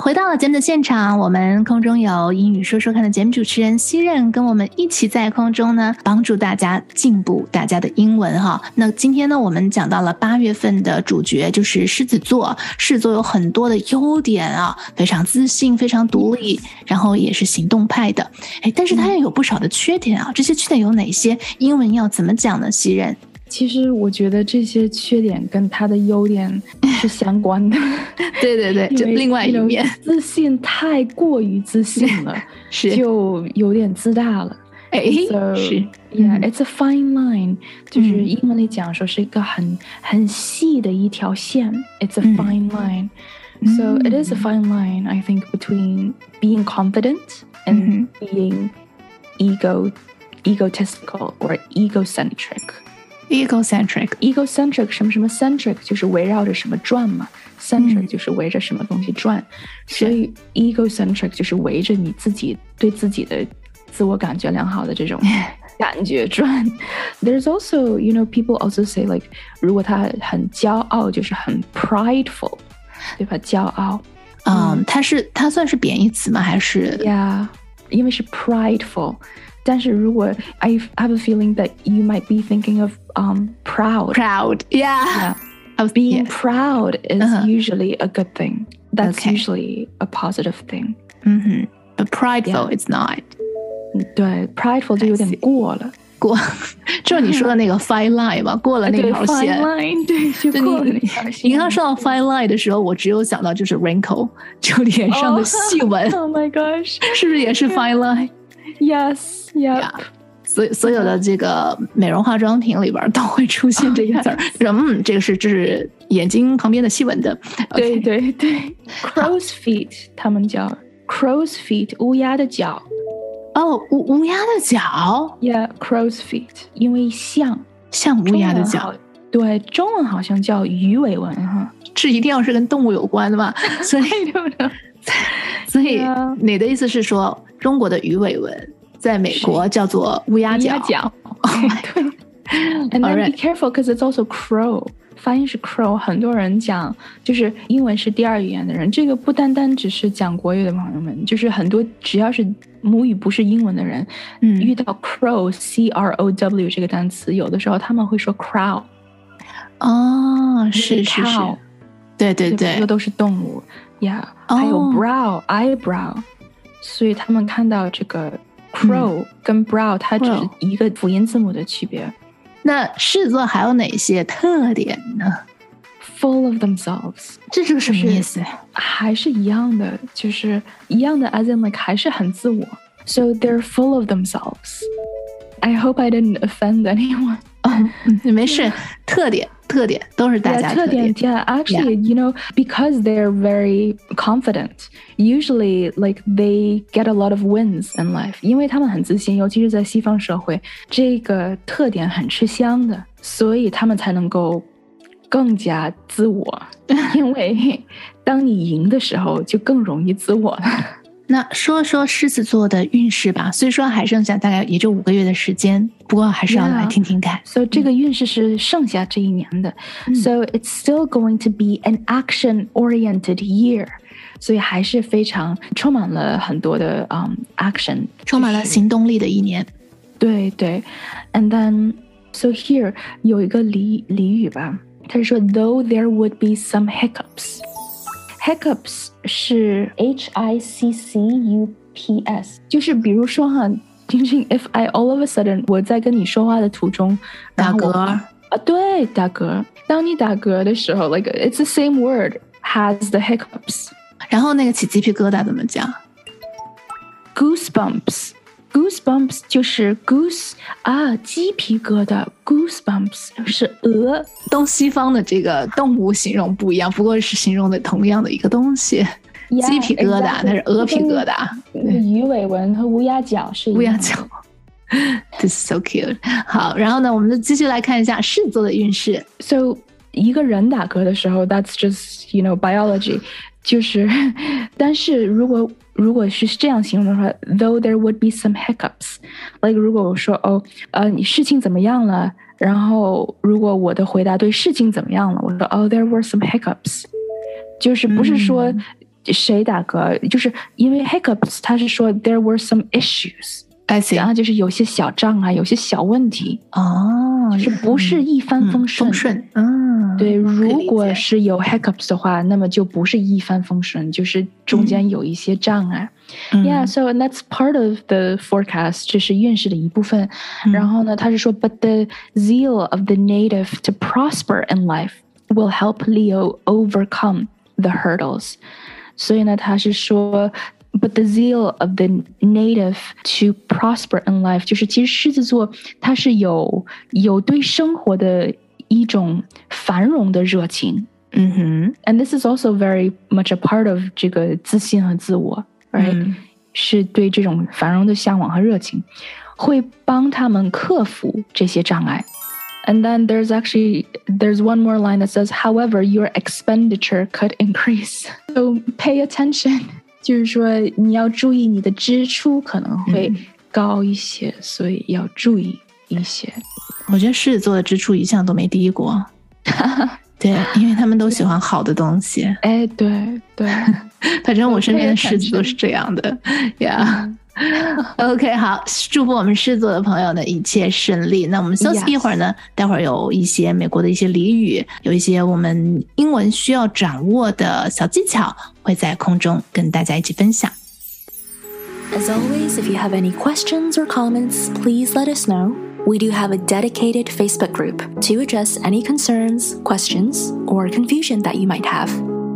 回到了节目的现场，我们空中有英语说说看的节目主持人西任，跟我们一起在空中呢，帮助大家进步大家的英文哈。那今天呢，我们讲到了八月份的主角就是狮子座，狮子座有很多的优点啊，非常自信，非常独立，然后也是行动派的。哎，但是它也有不少的缺点啊，这些缺点有哪些？英文要怎么讲呢？西任？其实我觉得这些缺点跟他的优点是相关的。对对对，就另外一面，自信太过于自信了，是就有点自大了。哎，是，Yeah，it's a fine line，就是英文里讲说是一个很很细的一条线。It's a fine line，so it is a fine line. I think between being confident and being ego egotistical or egocentric. egocentric，egocentric 什么什么 centric 就是围绕着什么转嘛，centric 就是围着什么东西转，所以 egocentric 就是围着你自己对自己的自我感觉良好的这种感觉转。There's also you know people also say like 如果他很骄傲，就是很 prideful，对吧？骄傲，嗯，它是它算是贬义词吗？还是？Yeah，因为是 prideful。 但是如果 I have a feeling that you might be thinking of um proud. Proud, yeah. yeah. Of being yeah. proud is uh -huh. usually a good thing. That's okay. usually a positive thing. Mm-hmm. But prideful, yeah. it's not. 对，prideful 就有点过了。过，就是你说的那个 fine line 嘛，过了那条线。对，就过了那条线。你刚说到 fine line 的时候，我只有想到就是 wrinkle，就脸上的细纹。Oh my gosh，是不是也是 fine line？Yes。 Yeah，所所有的这个美容化妆品里边都会出现这个字儿，说 嗯，这个是这是眼睛旁边的细纹的。对对对，crow's feet，他们叫 crow's feet，乌鸦的脚。哦，乌乌鸦的脚？Yeah，crow's feet，因为像像乌鸦的脚。对，中文好像叫鱼尾纹哈，这一定要是跟动物有关的吧？所以，所以你的意思是说中国的鱼尾纹？在美国叫做乌鸦脚。对，And then be careful because it's also crow，发音是 crow。很多人讲就是英文是第二语言的人，这个不单单只是讲国语的朋友们，就是很多只要是母语不是英文的人，嗯，遇到 crow c r o w 这个单词，有的时候他们会说 crow。哦，是是是，对对对，这个都是动物，Yeah，还有 brow eyebrow，所以他们看到这个。Crow 跟 Brow 它只是一个辅音字母的区别。那狮子座还有哪些特点呢？Full of themselves，这是个什么意思？还是一样的，就是一样的，as in like 还是很自我。So they're full of themselves. I hope I didn't offend anyone. 没事，特点特点都是大家特点。Yeah, actually, you know, because they're very confident, usually like they get a lot of wins in life. 因为他们很自信，尤其是在西方社会，这个特点很吃香的，所以他们才能够更加自我。因为当你赢的时候，就更容易自我了。那说说狮子座的运势吧，虽说还剩下大概也就五个月的时间，不过还是要来听听看。所以这个运势是剩下这一年的，So it's still going to be an action-oriented year，所以还是非常充满了很多的嗯 action，充满了行动力的一年。对对，And then so here 有一个俚俚语吧，他是说，Though there would be some hiccups。Hiccups 是 H I C C U P S，就是比如说哈，晶晶，if I all of a sudden 我在跟你说话的途中打嗝啊，对，打嗝。当你打嗝的时候，like it's the same word has the hiccups。然后那个起鸡皮疙瘩怎么讲？Goosebumps。 Goosebumps 就是 goose 啊，鸡皮疙瘩。Goosebumps 是鹅。东西方的这个动物形容不一样，不过是形容的同样的一个东西。鸡皮疙瘩，它是鹅皮疙瘩。鱼尾纹和乌鸦脚是乌鸦脚。This is so cute。好，然后呢，我们就继续来看一下狮子座的运势。So 一个人打嗝的时候，that's just you know biology，就是，但是如果如果是这样形容的话，though there would be some hiccups，like 如果我说哦，呃，你事情怎么样了？然后如果我的回答对事情怎么样了，我说哦，there were some hiccups，就是不是说谁打嗝，就是因为 hiccups，他是说 there were some issues。I see 然后就是有些小障碍，有些小问题，哦，就是不是一帆风顺。风顺，嗯，对，可以如理解果是有 hiccups 的话，那么就不是一帆风顺，就是中间有一些障碍。嗯 Yeah, so that's part of the forecast，这是运势的一部分。然后呢，他是说，but the zeal of the native to prosper in life will help Leo overcome the hurdles。所以呢，他是说。 But the zeal of the native to prosper in life，就是其实狮子座它是有有对生活的一种繁荣的热情嗯哼， ，and this is also very much a part of 这个自信和自我，right？、嗯是对这种繁荣的向往和热情，会帮他们克服这些障碍。And then there's actually there's one more line that says, "However, your expenditure could increase, so pay attention." 就是说你要注意你的支出可能会高一些，所以要注意一些。我觉得狮子座的支出一向都没低过。对，因为他们都喜欢好的东西。哎，对对，反正我身边的狮子都是这样的呀。OK，好，祝福我们狮子座的朋友呢一切顺利。那我们休息一会儿呢待会儿有一些美国的一些俚语，有一些我们英文需要掌握的小技巧，会在空中跟大家一起分享。As always, if you have any questions or comments, please let us know. We do have a dedicated Facebook group to address any concerns, questions, or confusion that you might have.